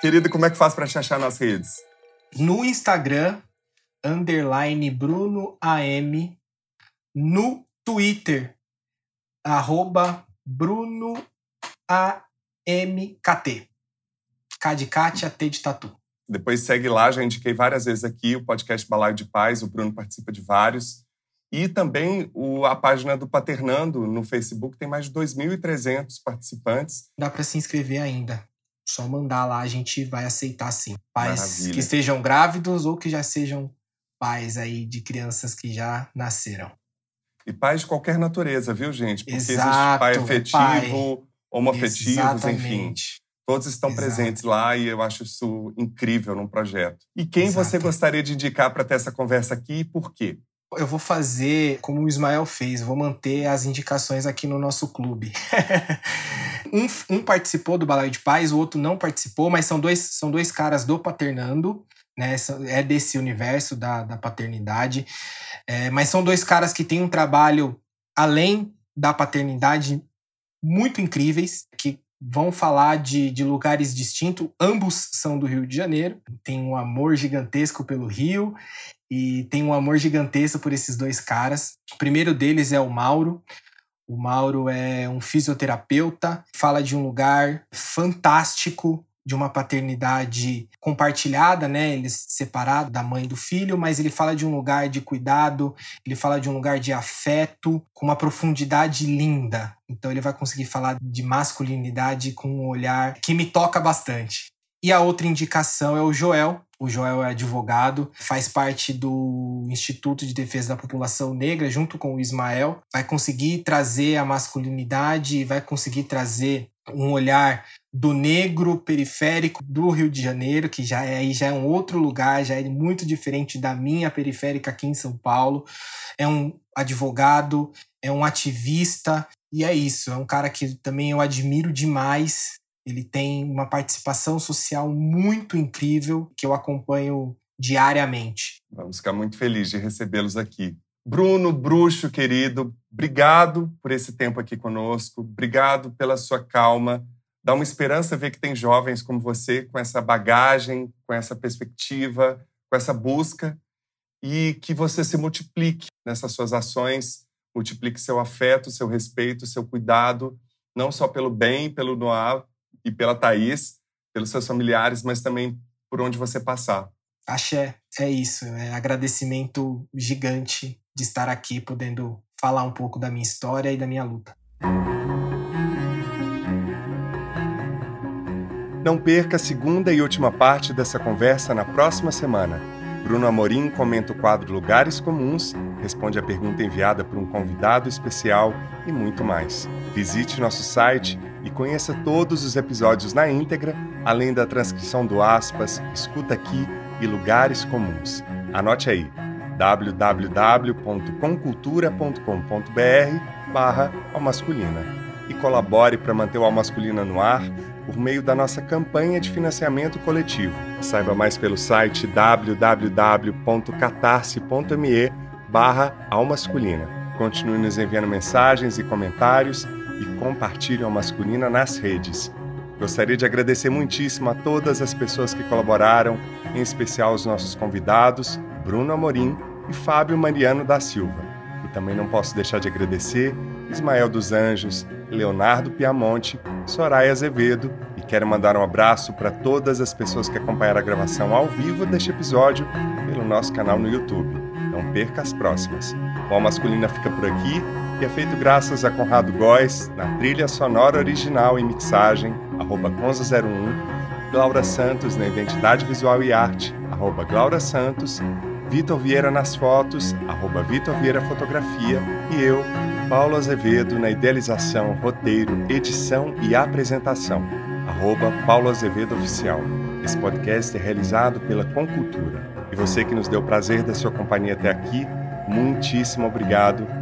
Querido, como é que faz para te achar nas redes? No Instagram, underline Bruno AM, no Twitter, arroba Bruno AMKT. K de Kátia, T de Tatu. Depois segue lá, já indiquei várias vezes aqui o podcast Balaio de Paz, o Bruno participa de vários. E também o, a página do Paternando no Facebook tem mais de 2.300 participantes. Dá para se inscrever ainda. Só mandar lá, a gente vai aceitar sim. Pais Maravilha. que estejam grávidos ou que já sejam pais aí de crianças que já nasceram. E pais de qualquer natureza, viu, gente? Porque Exato, existe pai afetivo, pai. homoafetivos, Exatamente. enfim. Todos estão Exato. presentes lá e eu acho isso incrível num projeto. E quem Exato. você gostaria de indicar para ter essa conversa aqui e por quê? Eu vou fazer como o Ismael fez, vou manter as indicações aqui no nosso clube. um, um, participou do Balaio de Paz, o outro não participou, mas são dois, são dois caras do Paternando né? É desse universo da, da paternidade. É, mas são dois caras que têm um trabalho além da paternidade muito incríveis, que vão falar de, de lugares distintos. Ambos são do Rio de Janeiro, tem um amor gigantesco pelo Rio e tem um amor gigantesco por esses dois caras. O primeiro deles é o Mauro. O Mauro é um fisioterapeuta, fala de um lugar fantástico de uma paternidade compartilhada, né? Ele separado da mãe e do filho, mas ele fala de um lugar de cuidado, ele fala de um lugar de afeto com uma profundidade linda. Então ele vai conseguir falar de masculinidade com um olhar que me toca bastante. E a outra indicação é o Joel. O Joel é advogado, faz parte do Instituto de Defesa da População Negra, junto com o Ismael. Vai conseguir trazer a masculinidade, vai conseguir trazer um olhar do negro periférico do Rio de Janeiro, que já é, já é um outro lugar, já é muito diferente da minha periférica aqui em São Paulo. É um advogado, é um ativista, e é isso. É um cara que também eu admiro demais. Ele tem uma participação social muito incrível que eu acompanho diariamente. Vamos ficar muito felizes de recebê-los aqui. Bruno, bruxo querido, obrigado por esse tempo aqui conosco, obrigado pela sua calma. Dá uma esperança ver que tem jovens como você com essa bagagem, com essa perspectiva, com essa busca e que você se multiplique nessas suas ações, multiplique seu afeto, seu respeito, seu cuidado, não só pelo bem, pelo Noah e pela Thaís, pelos seus familiares, mas também por onde você passar. Axé, é isso. É agradecimento gigante de estar aqui podendo falar um pouco da minha história e da minha luta. Não perca a segunda e última parte dessa conversa na próxima semana. Bruno Amorim comenta o quadro Lugares Comuns, responde a pergunta enviada por um convidado especial e muito mais. Visite nosso site e conheça todos os episódios na íntegra, além da transcrição do Aspas, Escuta Aqui e Lugares Comuns. Anote aí www.comcultura.com.br barra Almasculina e colabore para manter o Almasculina no ar por meio da nossa campanha de financiamento coletivo. Saiba mais pelo site www.catarse.me barra Almasculina. Continue nos enviando mensagens e comentários e compartilhe a Masculina nas redes. Gostaria de agradecer muitíssimo a todas as pessoas que colaboraram, em especial os nossos convidados, Bruno Amorim e Fábio Mariano da Silva. E também não posso deixar de agradecer Ismael dos Anjos, Leonardo Piamonte, Soraya Azevedo e quero mandar um abraço para todas as pessoas que acompanharam a gravação ao vivo deste episódio pelo nosso canal no YouTube. Não perca as próximas. O Masculina fica por aqui e é feito graças a Conrado Góes na trilha sonora original e mixagem, arroba Conza01, Glaura Santos na identidade visual e arte, arroba Glaura Santos, Vitor Vieira nas fotos, arroba Vitor Vieira Fotografia e eu, Paulo Azevedo na idealização, roteiro, edição e apresentação, arroba Paulo Azevedo Oficial. Esse podcast é realizado pela Concultura. E você que nos deu o prazer da sua companhia até aqui, muitíssimo obrigado